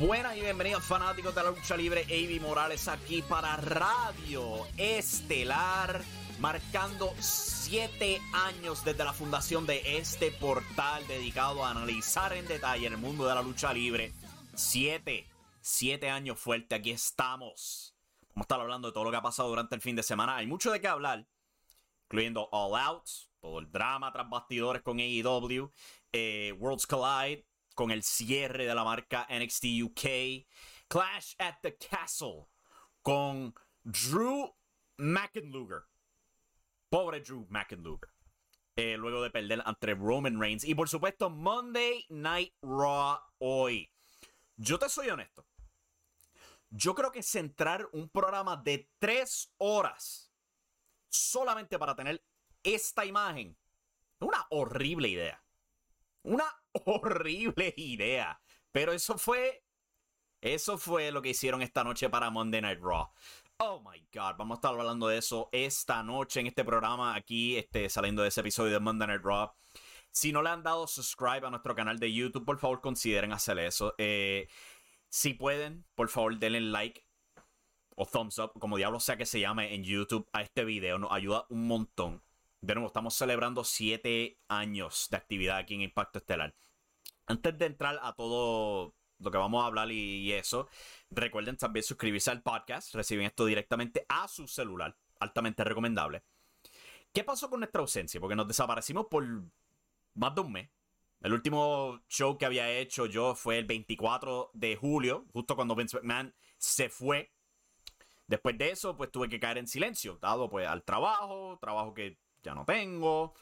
Buenas y bienvenidos fanáticos de la lucha libre, Avi Morales aquí para Radio Estelar, marcando siete años desde la fundación de este portal dedicado a analizar en detalle el mundo de la lucha libre. Siete, siete años fuerte, aquí estamos. Vamos a estar hablando de todo lo que ha pasado durante el fin de semana. Hay mucho de qué hablar, incluyendo All Out, todo el drama tras bastidores con AEW, eh, Worlds Collide, con el cierre de la marca NXT UK. Clash at the Castle con Drew McIntyre. Pobre Drew McIntyre. Eh, luego de perder ante Roman Reigns. Y por supuesto, Monday Night Raw hoy. Yo te soy honesto. Yo creo que centrar un programa de tres horas solamente para tener esta imagen es una horrible idea. Una horrible idea. Pero eso fue. Eso fue lo que hicieron esta noche para Monday Night Raw. Oh my god, vamos a estar hablando de eso esta noche en este programa aquí, este, saliendo de ese episodio de Monday Night Raw. Si no le han dado subscribe a nuestro canal de YouTube, por favor consideren hacer eso. Eh, si pueden, por favor denle like o thumbs up, como diablo sea que se llame en YouTube a este video. Nos ayuda un montón. De nuevo, estamos celebrando 7 años de actividad aquí en Impacto Estelar. Antes de entrar a todo lo que vamos a hablar y, eso, recuerden también suscribirse al podcast. Reciben esto directamente a su celular. Altamente recomendable. ¿Qué pasó con nuestra ausencia? Porque nos desaparecimos por más de un mes. El último show que había hecho yo fue el 24 de julio, justo cuando Vince McMahon se fue. Después de eso, pues tuve que caer en silencio, dado pues al trabajo, trabajo que ya no tengo,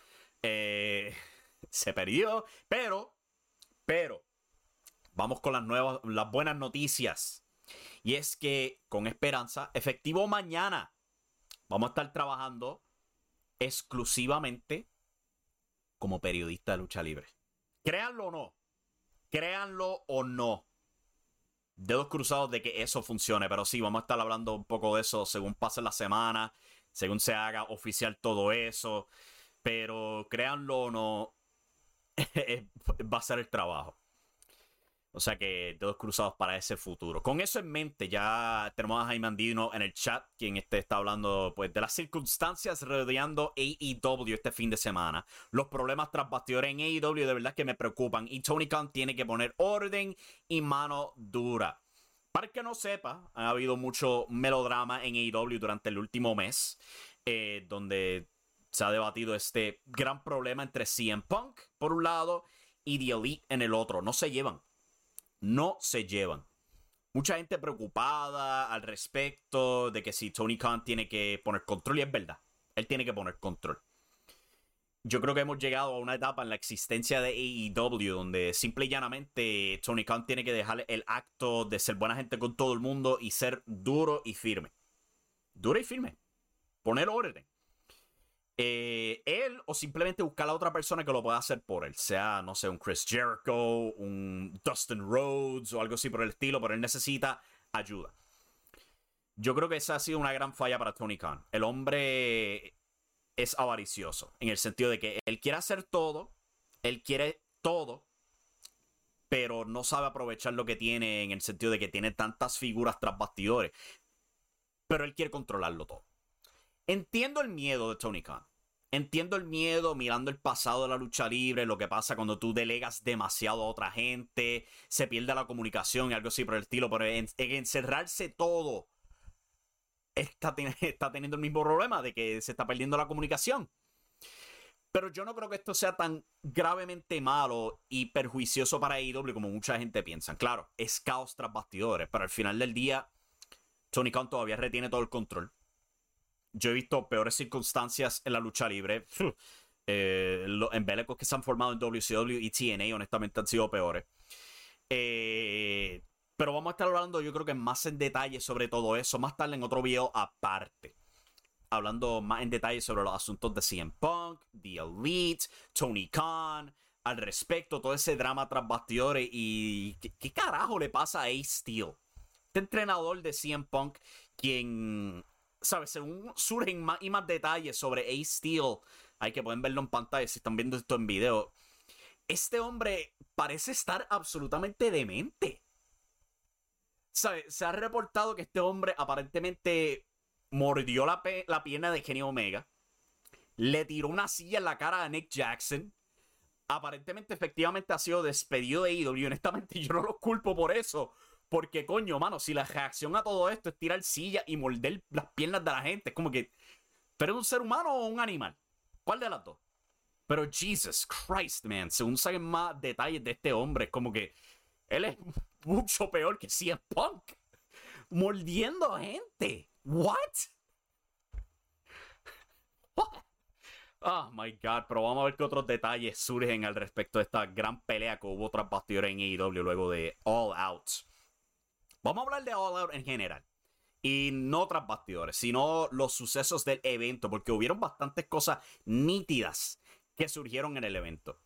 eh, se perdió, pero, pero, vamos con las nuevas, las buenas noticias. Y es que con esperanza, efectivo mañana, vamos a estar trabajando exclusivamente como periodista de lucha libre. Créanlo o no, créanlo o no. Dedos cruzados de que eso funcione, pero sí, vamos a estar hablando un poco de eso según pase la semana según se haga oficial todo eso. Pero créanlo o no, va a ser el trabajo. O sea que todos cruzados para ese futuro. Con eso en mente, ya tenemos a Jaime Andino en el chat, quien este está hablando pues, de las circunstancias rodeando AEW este fin de semana. Los problemas tras bastidores en AEW de verdad que me preocupan. Y Tony Khan tiene que poner orden y mano dura. Para que no sepa, ha habido mucho melodrama en AEW durante el último mes, eh, donde se ha debatido este gran problema entre CM Punk, por un lado, y The Elite en el otro. No se llevan. No se llevan. Mucha gente preocupada al respecto de que si Tony Khan tiene que poner control, y es verdad, él tiene que poner control yo creo que hemos llegado a una etapa en la existencia de AEW donde simple y llanamente Tony Khan tiene que dejar el acto de ser buena gente con todo el mundo y ser duro y firme. Duro y firme. poner orden. Eh, él o simplemente buscar a otra persona que lo pueda hacer por él. Sea, no sé, un Chris Jericho, un Dustin Rhodes o algo así por el estilo, pero él necesita ayuda. Yo creo que esa ha sido una gran falla para Tony Khan. El hombre es avaricioso, en el sentido de que él quiere hacer todo, él quiere todo, pero no sabe aprovechar lo que tiene en el sentido de que tiene tantas figuras tras bastidores. Pero él quiere controlarlo todo. Entiendo el miedo de Tony Khan. Entiendo el miedo mirando el pasado de la lucha libre, lo que pasa cuando tú delegas demasiado a otra gente, se pierde la comunicación y algo así por el estilo, pero en encerrarse todo está, está teniendo el mismo problema de que se está perdiendo la comunicación. Pero yo no creo que esto sea tan gravemente malo y perjuicioso para AEW como mucha gente piensa. Claro, es caos tras bastidores, pero al final del día, Tony Khan todavía retiene todo el control. Yo he visto peores circunstancias en la lucha libre. Eh, los embelecos que se han formado en WCW y TNA, honestamente, han sido peores. Eh, pero vamos a estar hablando, yo creo que más en detalle sobre todo eso, más tarde en otro video aparte. Hablando más en detalle sobre los asuntos de CM Punk, The Elite, Tony Khan, al respecto, todo ese drama tras bastidores y qué, carajo le pasa a Ace Steel. Este entrenador de CM Punk, quien, ¿sabes? Según surgen más y más detalles sobre Ace Steel, hay que pueden verlo en pantalla si están viendo esto en video. Este hombre parece estar absolutamente demente. Se ha reportado que este hombre aparentemente mordió la, la pierna de Kenny Omega, le tiró una silla en la cara a Nick Jackson. Aparentemente, efectivamente, ha sido despedido de IW. Y honestamente, yo no lo culpo por eso. Porque, coño, mano, si la reacción a todo esto es tirar silla y morder las piernas de la gente, es como que. ¿Pero es un ser humano o un animal? ¿Cuál de las dos? Pero Jesus Christ, man. Según saben más detalles de este hombre, es como que. Él es mucho peor que CM Punk. Mordiendo gente. What? Oh my god, pero vamos a ver qué otros detalles surgen al respecto de esta gran pelea que hubo tras bastidores en AEW luego de All Out. Vamos a hablar de All Out en general. Y no tras bastidores, sino los sucesos del evento, porque hubieron bastantes cosas nítidas que surgieron en el evento.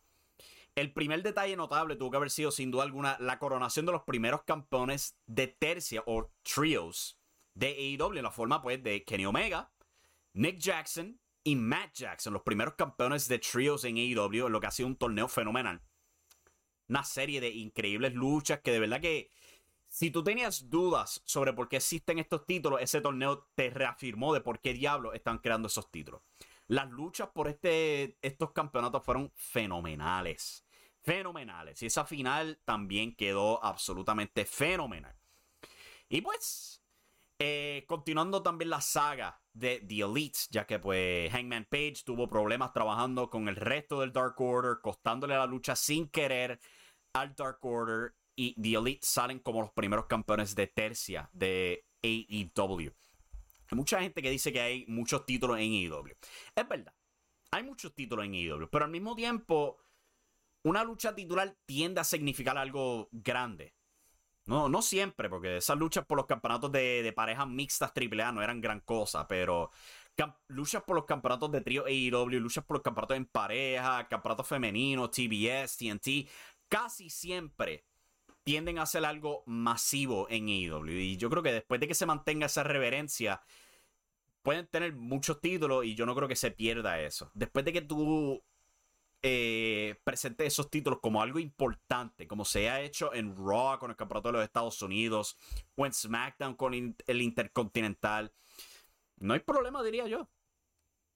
El primer detalle notable tuvo que haber sido, sin duda alguna, la coronación de los primeros campeones de tercia o trios de AEW en la forma pues de Kenny Omega, Nick Jackson y Matt Jackson, los primeros campeones de trios en AEW, en lo que ha sido un torneo fenomenal. Una serie de increíbles luchas que de verdad que si tú tenías dudas sobre por qué existen estos títulos, ese torneo te reafirmó de por qué diablos están creando esos títulos. Las luchas por este, estos campeonatos fueron fenomenales. Fenomenales. Y esa final también quedó absolutamente fenomenal. Y pues, eh, continuando también la saga de The Elite, ya que pues Hangman Page tuvo problemas trabajando con el resto del Dark Order, costándole la lucha sin querer al Dark Order. Y The Elite salen como los primeros campeones de tercia de AEW. Hay mucha gente que dice que hay muchos títulos en AEW. Es verdad, hay muchos títulos en AEW, pero al mismo tiempo, una lucha titular tiende a significar algo grande. No, no siempre, porque esas luchas por los campeonatos de, parejas mixtas AAA no eran gran cosa, pero luchas por los campeonatos de trío AEW, luchas por los campeonatos en pareja, campeonatos femeninos, TBS, TNT, casi siempre tienden a hacer algo masivo en AEW. Y yo creo que después de que se mantenga esa reverencia, pueden tener muchos títulos y yo no creo que se pierda eso. Después de que tú eh, presentes esos títulos como algo importante, como se ha hecho en Raw con el Campeonato de los Estados Unidos o en SmackDown con el Intercontinental, no hay problema, diría yo.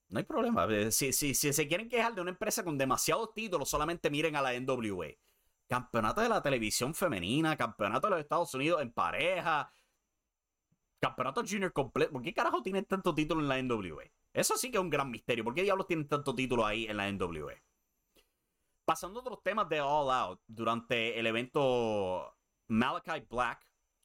No hay problema. Eh, si, si, si se quieren quejar de una empresa con demasiados títulos, solamente miren a la NWA campeonato de la televisión femenina, campeonato de los Estados Unidos en pareja, campeonato junior completo. ¿Por qué carajo tienen tanto título en la NWA? Eso sí que es un gran misterio. ¿Por qué diablos tienen tanto título ahí en la NWA? Pasando a otros temas de All Out, durante el evento Malachi Black,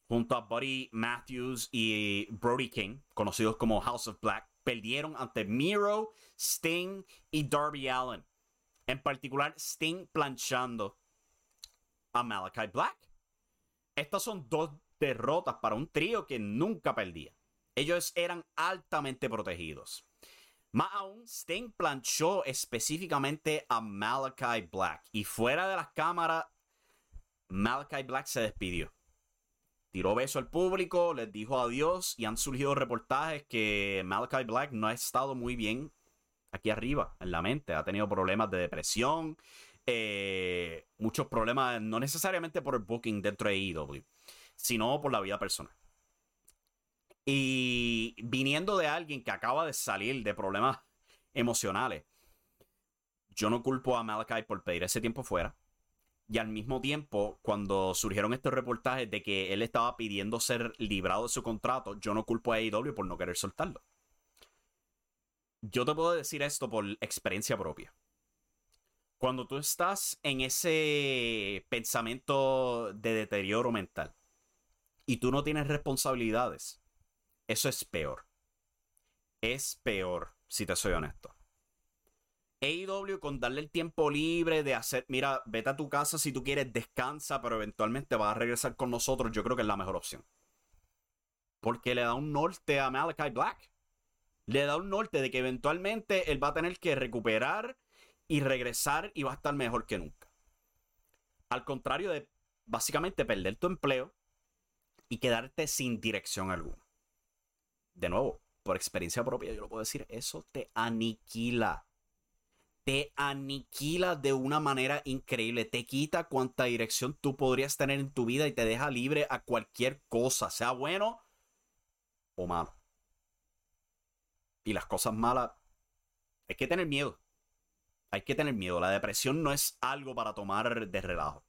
junto a Buddy Matthews y Brody King, conocidos como House of Black, perdieron ante Miro, Sting y Darby Allen. En particular, Sting planchando a Malachi Black. Estas son dos derrotas para un trío que nunca perdía. Ellos eran altamente protegidos. Más aún, Sting planchó específicamente a Malachi Black. Y fuera de las cámaras, Malachi Black se despidió. Tiró beso al público, les dijo adiós y han surgido reportajes que Malachi Black no ha estado muy bien aquí arriba, en la mente. Ha tenido problemas de depresión, eh, muchos problemas, no necesariamente por el booking dentro de EW, sino por la vida personal. Y viniendo de alguien que acaba de salir de problemas emocionales, yo no culpo a Malachi por pedir ese tiempo fuera. Y al mismo tiempo, cuando surgieron estos reportajes de que él estaba pidiendo ser librado de su contrato, yo no culpo a AEW por no querer soltarlo. Yo te puedo decir esto por experiencia propia. Cuando tú estás en ese pensamiento de deterioro mental y tú no tienes responsabilidades, eso es peor. Es peor, si te soy honesto. AEW con darle el tiempo libre de hacer, mira, vete a tu casa si tú quieres, descansa, pero eventualmente vas a regresar con nosotros, yo creo que es la mejor opción. Porque le da un norte a Malachi Black. Le da un norte de que eventualmente él va a tener que recuperar y regresar y va a estar mejor que nunca. Al contrario de básicamente perder tu empleo y quedarte sin dirección alguna de nuevo, por experiencia propia, yo lo puedo decir, eso te aniquila. Te aniquila de una manera increíble. Te quita cuánta dirección tú podrías tener en tu vida y te deja libre a cualquier cosa, sea bueno o malo. Y las cosas malas, hay que tener miedo. Hay que tener miedo. La depresión no es algo para tomar de relajo.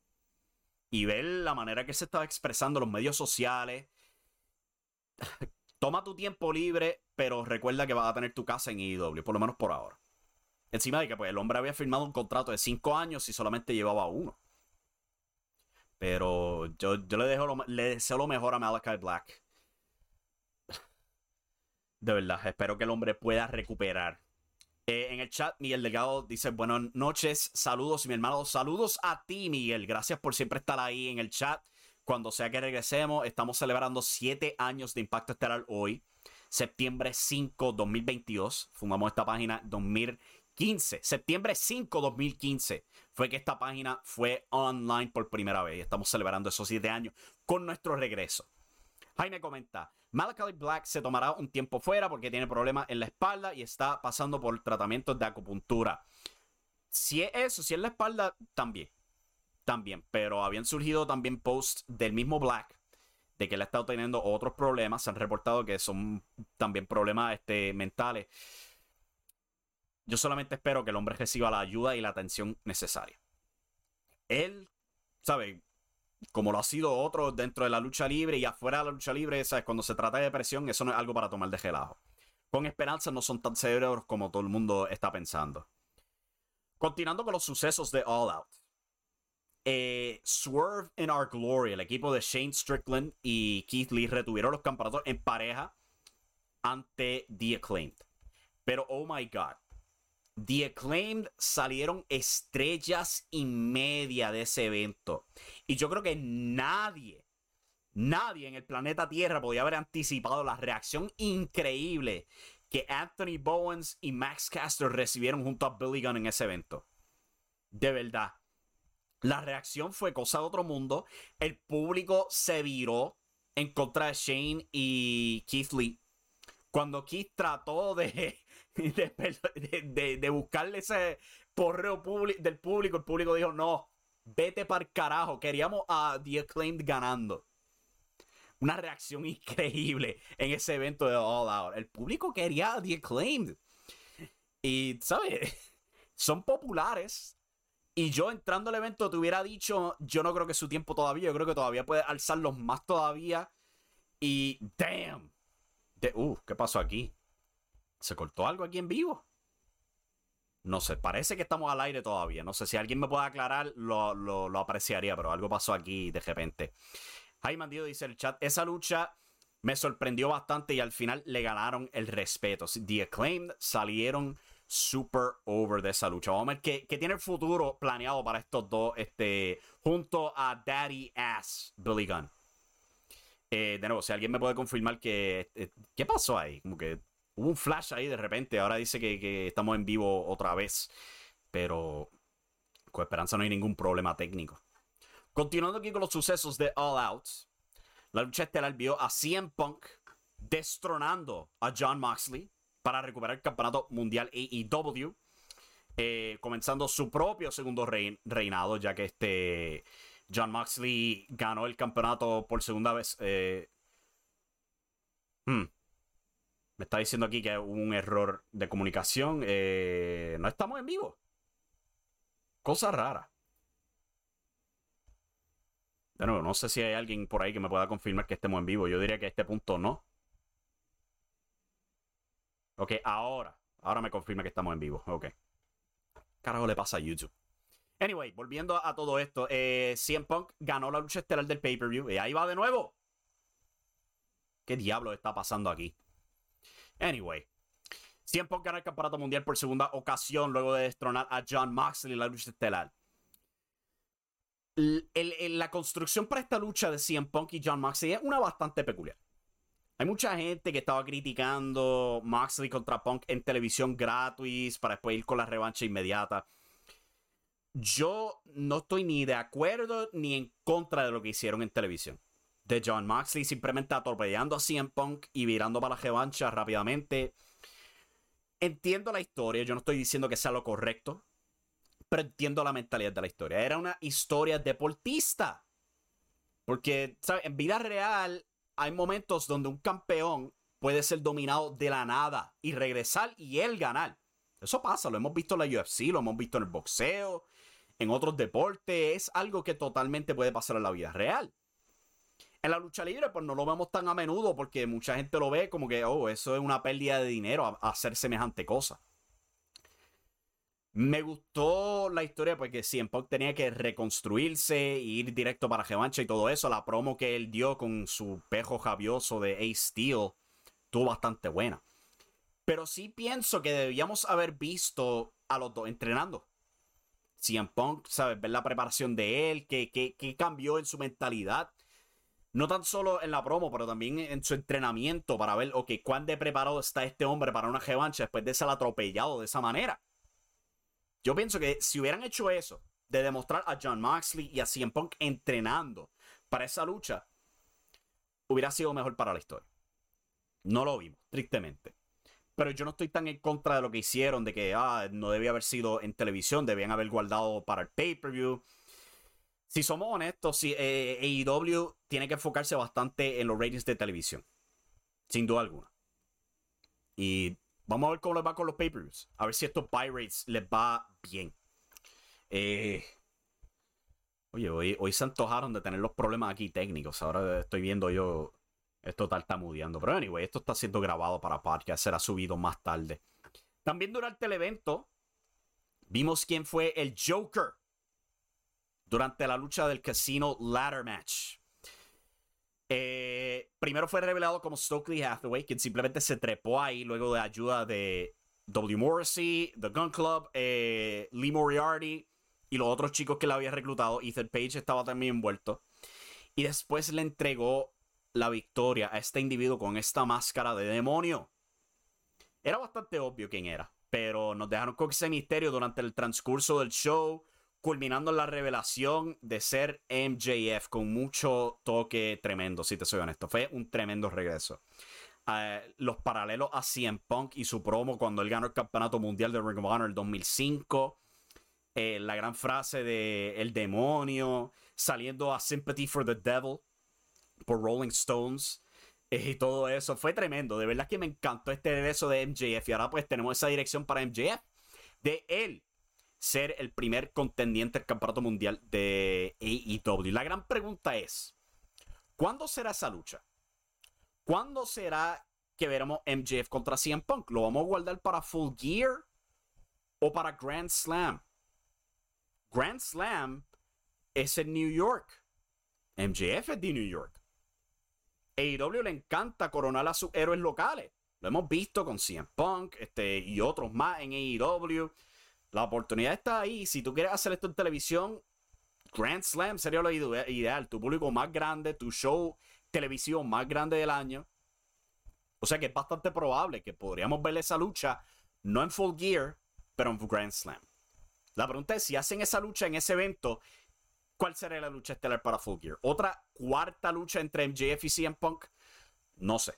Y ver la manera que se estaba expresando los medios sociales, Toma tu tiempo libre, pero recuerda que vas a tener tu casa en IW, por lo menos por ahora. Encima de que pues, el hombre había firmado un contrato de 5 años y solamente llevaba uno. Pero yo, le, dejo le deseo lo mejor a Malachi Black. De verdad, espero que el hombre pueda recuperar. Eh, en el chat, Miguel Delgado dice: Buenas noches, saludos, mi hermano. Saludos a ti, Miguel. Gracias por siempre estar ahí en el chat. Cuando sea que regresemos, estamos celebrando 7 años de Impacto Estelar hoy. Septiembre 5, 2022. Fundamos esta página 2015. Septiembre 5, 2015 fue que esta página fue online por primera vez. Estamos celebrando esos 7 años con nuestro regreso. Jaime comenta, Malachi Black se tomará un tiempo fuera porque tiene problemas en la espalda y está pasando por tratamientos de acupuntura. Si es eso, si es la espalda, también también, pero habían surgido también posts del mismo Black de que él ha estado teniendo otros problemas, se han reportado que son también problemas este, mentales. Yo solamente espero que el hombre reciba la ayuda y la atención necesaria. Él, ¿sabe? Como lo ha sido otro dentro de la lucha libre y afuera de la lucha libre, ¿sabes? Cuando se trata de depresión, eso no es algo para tomar de relajo. Con esperanza no son tan severos como todo el mundo está pensando. Continuando con los sucesos de All Out. Eh, Swerve in Our Glory, el equipo de Shane Strickland y Keith Lee retuvieron los campeonatos en pareja ante The Acclaimed. Pero, oh my god, The Acclaimed salieron estrellas y media de ese evento. Y yo creo que nadie, nadie en el planeta Tierra podía haber anticipado la reacción increíble que Anthony Bowens y Max Caster recibieron junto a Billy Gunn en ese evento. De verdad la reacción fue cosa de otro mundo. El público se viró en contra de Shane y Keith Lee. Cuando Keith trató de, de, buscarle ese porreo del público, el público dijo: No, vete para el carajo. Queríamos a The Acclaimed ganando. Una reacción increíble en ese evento de All Out. El público quería a The Acclaimed. Y, ¿sabes? Son populares y yo entrando al evento te hubiera dicho, yo no creo que su tiempo todavía, yo creo que todavía puede alzarlos más todavía. Y damn. De, uh, ¿qué pasó aquí? ¿Se cortó algo aquí en vivo? No sé, parece que estamos al aire todavía. No sé si alguien me puede aclarar, lo, lo, apreciaría, pero algo pasó aquí de repente. Jaime Mandido dice el chat, esa lucha me sorprendió bastante y al final le ganaron el respeto. The Acclaimed salieron super over de esa lucha. Vamos a ver qué, tiene el futuro planeado para estos dos, este, junto a Daddy Ass Billy Gunn. Eh, de nuevo, si alguien me puede confirmar que. Eh, ¿Qué pasó ahí? Como que Hubo un flash ahí de repente. Ahora dice que, que estamos en vivo otra vez. Pero con esperanza no hay ningún problema técnico. Continuando aquí con los sucesos de All Out. La lucha estelar vio a CM Punk destronando a John Moxley para recuperar el campeonato mundial AEW. Eh, comenzando su propio segundo reinado, ya que este John Moxley ganó el campeonato por segunda vez. Eh, hmm. Me está diciendo aquí que hubo un error de comunicación. Eh, no estamos en vivo. Cosa rara. De nuevo, no sé si hay alguien por ahí que me pueda confirmar que estemos en vivo. Yo diría que a este punto no. Ok, ahora. Ahora me confirma que estamos en vivo. Ok. Carajo le pasa a YouTube. Anyway, volviendo a todo esto. Eh, CM Punk ganó la lucha estelar del pay-per-view. Y ahí va de nuevo. ¿Qué diablo está pasando aquí? Anyway. CM Punk ganó el campeonato mundial por segunda ocasión luego de destronar a John Moxley en la lucha estelar. la construcción para esta lucha de CM Punk y John Moxley es una bastante peculiar. Hay mucha gente que estaba criticando Moxley contra Punk en televisión gratis para después ir con la revancha inmediata. Yo no estoy ni de acuerdo ni en contra de lo que hicieron en televisión. De John Moxley simplemente atropellando a CM Punk y virando para la revancha rápidamente. Entiendo la historia, yo no estoy diciendo que sea lo correcto, pero entiendo la mentalidad de la historia. Era una historia deportista. Porque, ¿sabes? En vida real, hay momentos donde un campeón puede ser dominado de la nada y regresar y él ganar. Eso pasa, lo hemos visto en la UFC, lo hemos visto en el boxeo, en otros deportes, es algo que totalmente puede pasar en la vida real. En la lucha libre, pues no lo vemos tan a menudo porque mucha gente lo ve como que, oh, eso es una pérdida de dinero hacer semejante cosa. Me gustó la historia porque CM Punk tenía que reconstruirse, ir directo para revancha y todo eso. La promo que él dio con su pejo javioso de Ace Steel estuvo bastante buena. Pero sí pienso que debíamos haber visto a los dos entrenando. CM Punk, ¿sabes? Ver la preparación de él, qué, qué, cambió en su mentalidad. No tan solo en la promo, pero también en su entrenamiento para ver, ok, cuán de preparado está este hombre para una revancha después de ser atropellado de esa manera. Yo pienso que si hubieran hecho eso, de demostrar a John Moxley y a CM Punk entrenando para esa lucha, hubiera sido mejor para la historia. No lo vimos, tristemente. Pero yo no estoy tan en contra de lo que hicieron, de que ah, no debía haber sido en televisión, debían haber guardado para el pay-per-view. Si somos honestos, si, eh, AEW tiene que enfocarse bastante en los ratings de televisión. Sin duda alguna. Y Vamos a ver cómo les va con los pay-per-views. A ver si estos Pirates les va bien. Eh, oye, hoy, hoy se antojaron de tener los problemas aquí técnicos. Ahora estoy viendo yo esto tartamudeando. Pero anyway, esto está siendo grabado para podcast. Será subido más tarde. También durante el evento vimos quién fue el Joker durante la lucha del Casino Ladder Match. Primero fue revelado como Stokely Hathaway, quien simplemente se trepó ahí luego de ayuda de W. Morrissey, The Gun Club, eh, Lee Moriarty y los otros chicos que la había reclutado. Ethan Page estaba también envuelto. Y después le entregó la victoria a este individuo con esta máscara de demonio. Era bastante obvio quién era, pero nos dejaron con ese misterio durante el transcurso del show culminando en la revelación de ser MJF con mucho toque tremendo, si te soy honesto. Fue un tremendo regreso. Eh, los paralelos a CM Punk y su promo cuando él ganó el campeonato mundial de Ring of Honor en el 2005. Eh, la gran frase de El demonio, saliendo a Sympathy for the Devil por Rolling Stones. Eh, y todo eso fue tremendo. De verdad que me encantó este regreso de MJF. Y ahora pues tenemos esa dirección para MJF. De él ser el primer contendiente al campeonato mundial de AEW. La gran pregunta es, ¿cuándo será esa lucha? ¿Cuándo será que veremos MJF contra CM Punk? ¿Lo vamos a guardar para Full Gear o para Grand Slam? Grand Slam es en New York. MJF es de New York. AEW le encanta coronar a sus héroes locales. Lo hemos visto con CM Punk este, y otros más en AEW. La oportunidad está ahí. Si tú quieres hacer esto en televisión, Grand Slam sería lo ideal. Tu público más grande, tu show televisivo más grande del año. O sea que es bastante probable que podríamos ver esa lucha, no en Full Gear, pero en Grand Slam. La pregunta es si hacen esa lucha en ese evento, ¿cuál será la lucha estelar para Full Gear? ¿Otra cuarta lucha entre MJF y CM Punk? No sé.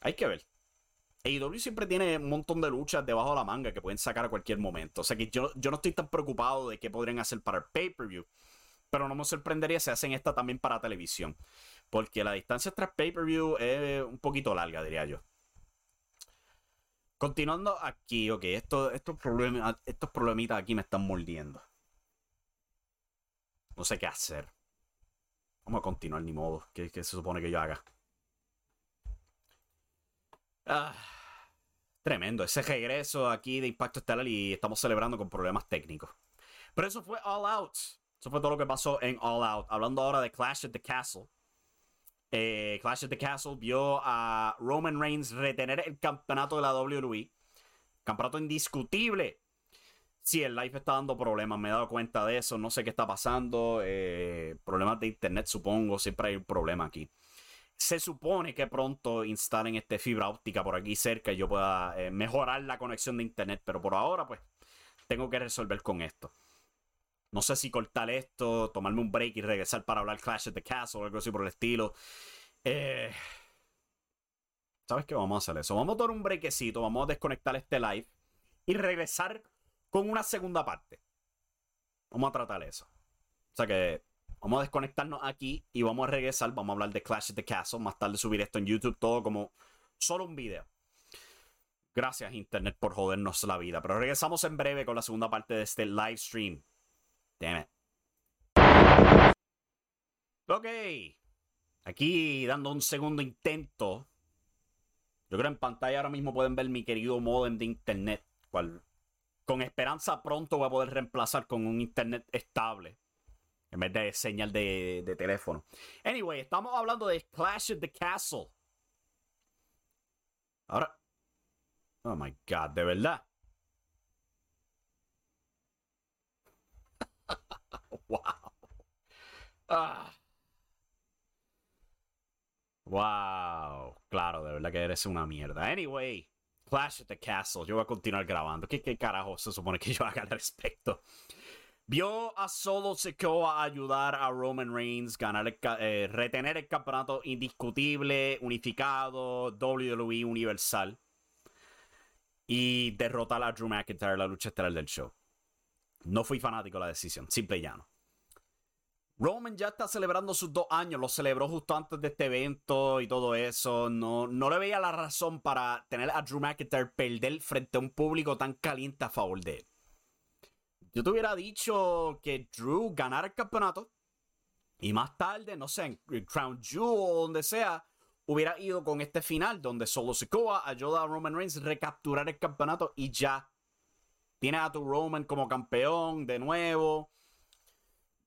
Hay que ver. AEW siempre tiene un montón de luchas debajo de la manga que pueden sacar a cualquier momento. O sea que yo, yo no estoy tan preocupado de qué podrían hacer para el pay-per-view. Pero no me sorprendería si hacen esta también para televisión. Porque la distancia tras pay-per-view es un poquito larga, diría yo. Continuando aquí, ok, estos, estos, estos problemitas aquí me están mordiendo. No sé qué hacer. Vamos a continuar, ni modo. ¿Qué, se supone que yo haga? Ah, tremendo. Ese regreso aquí de Impacto Estelar y estamos celebrando con problemas técnicos. Pero eso fue All Out. Eso fue todo lo que pasó en All Out. Hablando ahora de Clash at the Castle. Eh, Clash at the Castle vio a Roman Reigns retener el campeonato de la WWE. Campeonato indiscutible. Sí, el live está dando problemas, me he dado cuenta de eso, no sé qué está pasando. Eh, problemas de internet, supongo, siempre hay un problema aquí. Se supone que pronto instalen este fibra óptica por aquí cerca y yo pueda eh, mejorar la conexión de internet, pero por ahora, pues, tengo que resolver con esto. No sé si cortar esto, tomarme un break y regresar para hablar Clash of the Castle o algo así por el estilo. Eh, ¿Sabes qué? Vamos a hacer eso. Vamos a tomar un breakcito, vamos a desconectar este live y regresar con una segunda parte. Vamos a tratar eso. O sea que vamos a desconectarnos aquí y vamos a regresar. Vamos a hablar de Clash of the Castle. Más tarde subir esto en YouTube, todo como solo un video. Gracias, Internet, por jodernos la vida. Pero regresamos en breve con la segunda parte de este live stream. Damn it. Ok. Aquí dando un segundo intento. Yo creo en pantalla ahora mismo pueden ver mi querido modem de internet. Con esperanza pronto voy a poder reemplazar con un internet estable. En vez de señal de, teléfono. Anyway, estamos hablando de Clash of the Castle. Ahora. Oh my god, de verdad. wow. Ah. Wow. Claro, de verdad que eres una mierda. Anyway, Clash at the Castle. Yo voy a continuar grabando. ¿Qué, qué carajo se supone que yo haga al respecto? Vio a Solo Sikoa ayudar a Roman Reigns ganar eh, retener el campeonato indiscutible, unificado, WWE Universal y derrotar a Drew McIntyre la lucha estelar del show. No fui fanático de la decisión, simple y llano. Roman ya está celebrando sus dos años, lo celebró justo antes de este evento y todo eso. No, no le veía la razón para tener a Drew McIntyre perder frente a un público tan caliente a favor de él. Yo te hubiera dicho que Drew ganara el campeonato y más tarde, no sé, en Crown Jewel o donde sea, hubiera ido con este final donde Solo Sikoa ayuda a Roman Reigns a recapturar el campeonato y ya Tienes a tu Roman como campeón de nuevo.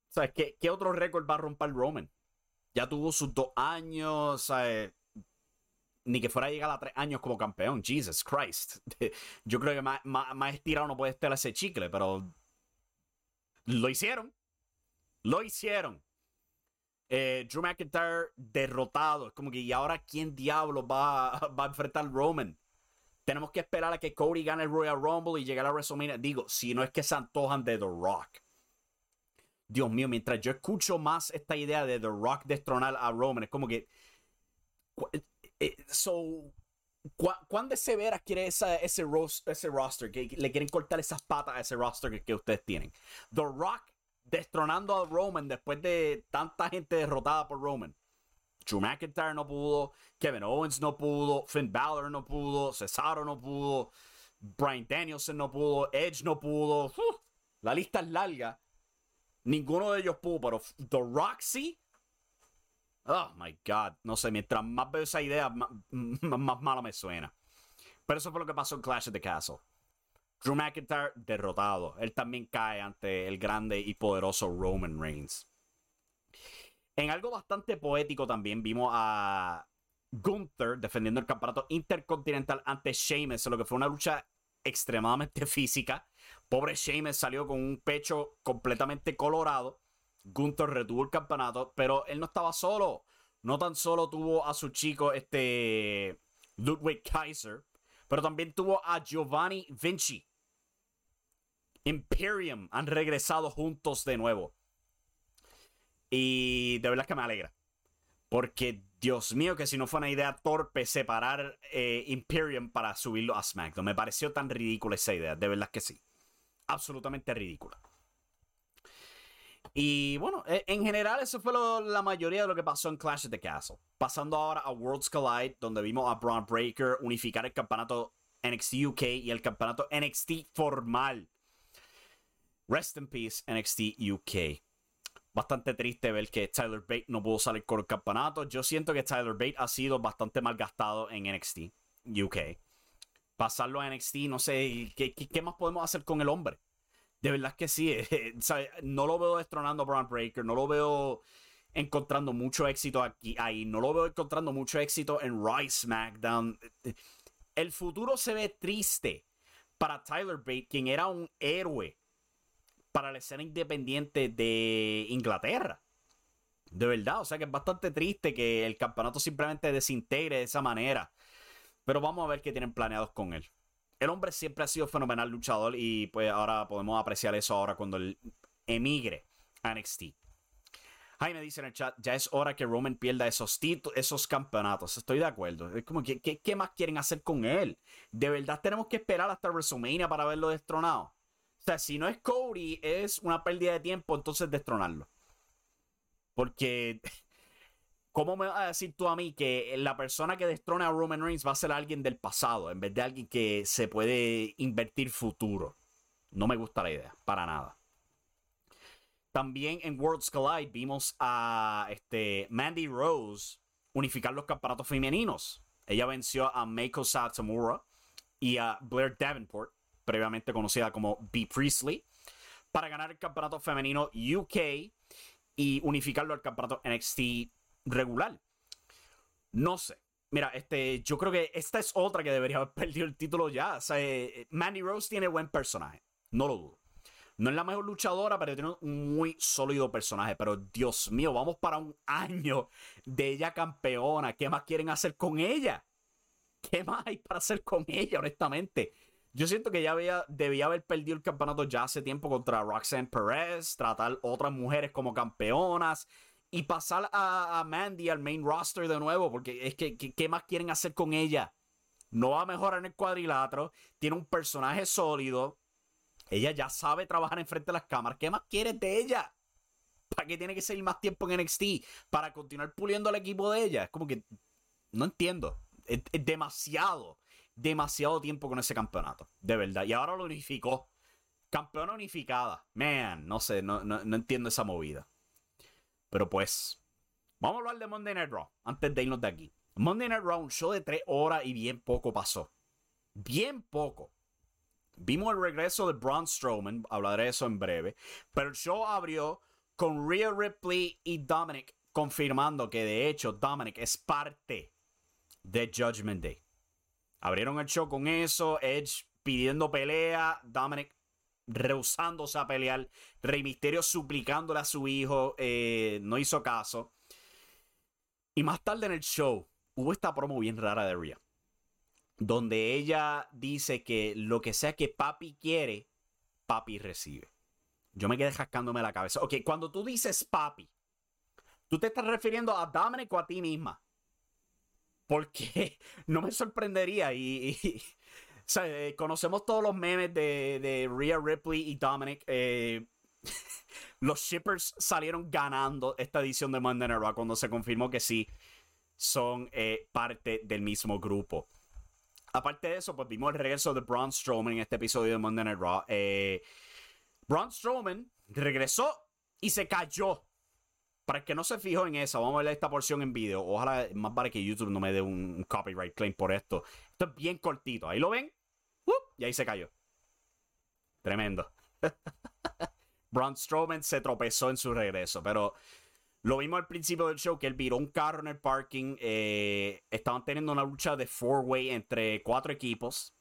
¿Sabes qué, qué otro récord va a romper Roman? Ya tuvo sus dos años, ¿sabes? Ni que fuera a llegar a tres años como campeón. Jesus Christ. Yo creo que más, más, estirado no puede estar ese chicle, pero lo hicieron. Lo hicieron. Eh, Drew McIntyre derrotado. Es como que, ¿y ahora quién diablo va, va a enfrentar a Roman? Tenemos que esperar a que Cody gane el Royal Rumble y llegue a WrestleMania. Digo, si no es que se antojan de The Rock. Dios mío, mientras yo escucho más esta idea de The Rock destronar a Roman, es como que. Eh, so, ¿Cuán de severas quiere ese, ese roster? Que le quieren cortar esas patas a ese roster que, que, ustedes tienen. The Rock destronando a Roman después de tanta gente derrotada por Roman. Drew McIntyre no pudo, Kevin Owens no pudo, Finn Balor no pudo, Cesaro no pudo, Brian Danielson no pudo, Edge no pudo. la lista es larga. Ninguno de ellos pudo, pero The Roxy. Oh my God. No sé, mientras más veo esa idea, más, mala me suena. Pero eso fue lo que pasó en Clash of the Castle. Drew McIntyre derrotado. Él también cae ante el grande y poderoso Roman Reigns. En algo bastante poético también vimos a Gunther defendiendo el campeonato intercontinental ante Sheamus, lo que fue una lucha extremadamente física. Pobre Sheamus salió con un pecho completamente colorado. Gunther retuvo el campeonato, pero él no estaba solo. No tan solo tuvo a su chico, este Ludwig Kaiser, pero también tuvo a Giovanni Vinci. Imperium han regresado juntos de nuevo. Y de verdad que me alegra. Porque, Dios mío, que si no fue una idea torpe separar eh, Imperium para subirlo a SmackDown. Me pareció tan ridícula esa idea. De verdad que sí. Absolutamente ridícula. Y bueno, e, en general eso fue la mayoría de lo que pasó en Clash of the Castle. Pasando ahora a Worlds Collide, donde vimos a Braun Breaker unificar el campeonato NXT UK y el campeonato NXT formal. Rest in peace NXT UK. Bastante triste ver que Tyler Bate no pudo salir con el campeonato. Yo siento que Tyler Bate ha sido bastante mal gastado en NXT UK. Pasarlo a NXT, no sé, ¿qué, qué más podemos hacer con el hombre? De verdad que sí. Eh, no lo veo destronando a Breaker. No lo veo encontrando mucho éxito aquí. Ahí. No lo veo encontrando mucho éxito en Rise SmackDown. El futuro se ve triste para Tyler Bate, quien era un héroe para la escena independiente de Inglaterra. De verdad, o sea que es bastante triste que el campeonato simplemente desintegre de esa manera. Pero vamos a ver qué tienen planeados con él el hombre siempre ha sido fenomenal luchador y pues ahora podemos apreciar eso ahora cuando él emigre a NXT. Jaime dice en el chat, ya es hora que Roman pierda esos títulos, esos campeonatos. Estoy de acuerdo. Es como, ¿qué, ¿qué, más quieren hacer con él? ¿De verdad tenemos que esperar hasta WrestleMania para verlo destronado? O sea, si no es Cody, es una pérdida de tiempo, entonces destronarlo. Porque ¿Cómo me vas a decir tú a mí que la persona que destrone a Roman Reigns va a ser alguien del pasado en vez de alguien que se puede invertir futuro? No me gusta la idea, para nada. También en Worlds Collide vimos a este, Mandy Rose unificar los campeonatos femeninos. Ella venció a Meiko Satomura y a Blair Davenport, previamente conocida como B. Priestley, para ganar el campeonato femenino UK y unificarlo al campeonato NXT regular. No sé. Mira, este, yo creo que esta es otra que debería haber perdido el título ya. Sea, eh, Mandy Rose tiene buen personaje. No lo dudo. No es la mejor luchadora, pero tiene un muy sólido personaje. Pero Dios mío, vamos para un año de ella campeona. ¿Qué más quieren hacer con ella? ¿Qué más hay para hacer con ella, honestamente? Yo siento que ya debía haber perdido el campeonato ya hace tiempo contra Roxanne Perez, tratar otras mujeres como campeonas y pasar a, Mandy al main roster de nuevo, porque es que, ¿qué más quieren hacer con ella? No va a mejorar en el cuadrilátero, tiene un personaje sólido, ella ya sabe trabajar enfrente de las cámaras, ¿qué más quieres de ella? ¿Para qué tiene que seguir más tiempo en NXT? ¿Para continuar puliendo al equipo de ella? Es como que no entiendo. Es, demasiado, demasiado tiempo con ese campeonato, de verdad. Y ahora lo unificó. Campeona unificada. Man, no sé, no, no entiendo esa movida. Pero pues, vamos a hablar de Monday Night Raw antes de irnos de aquí. Monday Night Raw, un show de tres horas y bien poco pasó. Bien poco. Vimos el regreso de Braun Strowman, hablaré de eso en breve. Pero el show abrió con Rhea Ripley y Dominic confirmando que de hecho Dominic es parte de Judgment Day. Abrieron el show con eso, Edge pidiendo pelea, Dominic rehusándose a pelear. Rey Misterio suplicándole a su hijo, eh, no hizo caso. Y más tarde en el show hubo esta promo bien rara de Rhea. Donde ella dice que lo que sea que papi quiere, papi recibe. Yo me quedé jascándome la cabeza. Ok, cuando tú dices papi, tú te estás refiriendo a Dominic o a ti misma. Porque no me sorprendería y, eh, conocemos todos los memes de, de Rhea Ripley y Dominic. Eh, los shippers salieron ganando esta edición de Monday Night Raw cuando se confirmó que sí son eh, parte del mismo grupo. Aparte de eso, pues vimos el regreso de Braun Strowman en este episodio de Monday Night Raw. Braun Strowman regresó y se cayó. Para el que no se fijó en eso, vamos a ver esta porción en video. Ojalá más vale que YouTube no me dé un copyright claim por esto. Esto es bien cortito. Ahí lo ven. Y ahí se cayó. Tremendo. Braun Strowman se tropezó en su regreso, pero lo vimos al principio del show que él viró un carro en el parking. Eh, estaban teniendo una lucha de four-way entre cuatro equipos: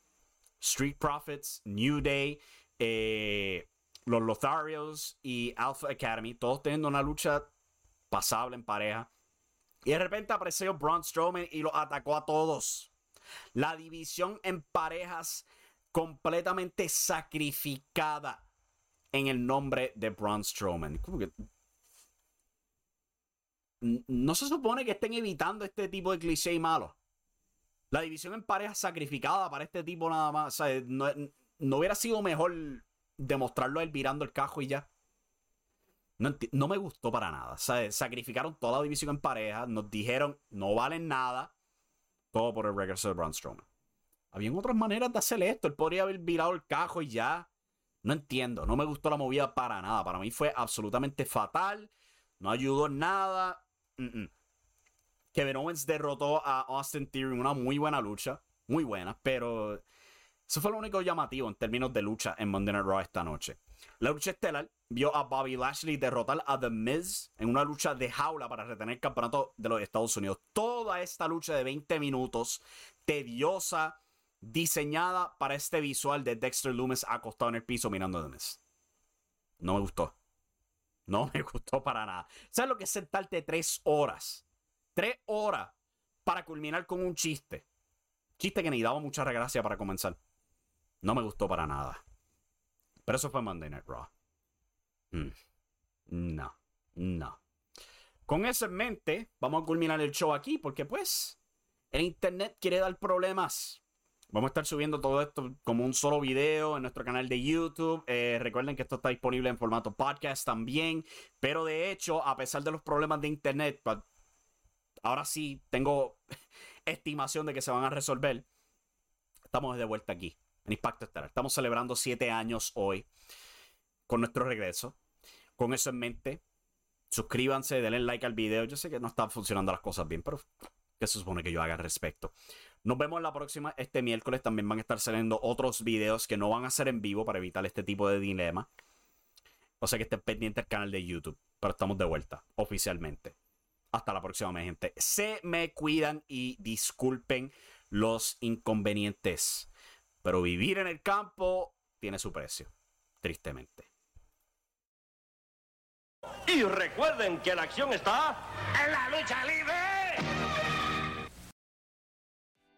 Street Profits, New Day, eh, los Lotharios y Alpha Academy. Todos teniendo una lucha pasable en pareja. Y de repente apareció Braun Strowman y lo atacó a todos La división en parejas completamente sacrificada en el nombre de Braun Strowman. No se supone que estén evitando este tipo de cliché y malo. La división en parejas sacrificada para este tipo nada más. no, no, hubiera sido mejor demostrarlo él virando el cajo y ya. No, me gustó para nada. sacrificaron toda la división en pareja. Nos dijeron, no valen nada. Todo por el regreso de Braun Strowman. Habían otras maneras de hacer esto. Él podría haber virado el cajo y ya. No entiendo. No me gustó la movida para nada. Para mí fue absolutamente fatal. No ayudó nada. Kevin Owens derrotó a Austin Theory en una muy buena lucha. Muy buena. Pero eso fue lo único llamativo en términos de lucha en Monday Night Raw esta noche. La lucha estelar vio a Bobby Lashley derrotar a The Miz en una lucha de jaula para retener el campeonato de los Estados Unidos. Toda esta lucha de 20 minutos, tediosa, diseñada para este visual de Dexter Loomis acostado en el piso mirando a Miz. No me gustó. No me gustó para nada. ¿Sabes lo que es sentarte tres horas? Tres horas para culminar con un chiste. Chiste que ni daba mucha regracia para comenzar. No me gustó para nada. Pero eso fue Monday Night Raw. Mm. No, no. Con eso en mente, vamos a culminar el show aquí porque pues el internet quiere dar problemas. Vamos a estar subiendo todo esto como un solo video en nuestro canal de YouTube. Eh, recuerden que esto está disponible en formato podcast también. Pero de hecho, a pesar de los problemas de internet, ahora sí tengo estimación de que se van a resolver. Estamos de vuelta aquí en Impacto Estelar. Estamos celebrando siete años hoy con nuestro regreso. Con eso en mente, suscríbanse, denle like al video. Yo sé que no están funcionando las cosas bien, pero ¿qué se supone que yo haga al respecto? Nos vemos la próxima. Este miércoles también van a estar saliendo otros videos que no van a ser en vivo para evitar este tipo de dilema. O sea que estén pendientes al canal de YouTube. Pero estamos de vuelta, oficialmente. Hasta la próxima, mi gente. Se me cuidan y disculpen los inconvenientes. Pero vivir en el campo tiene su precio, tristemente. Y recuerden que la acción está en la lucha libre.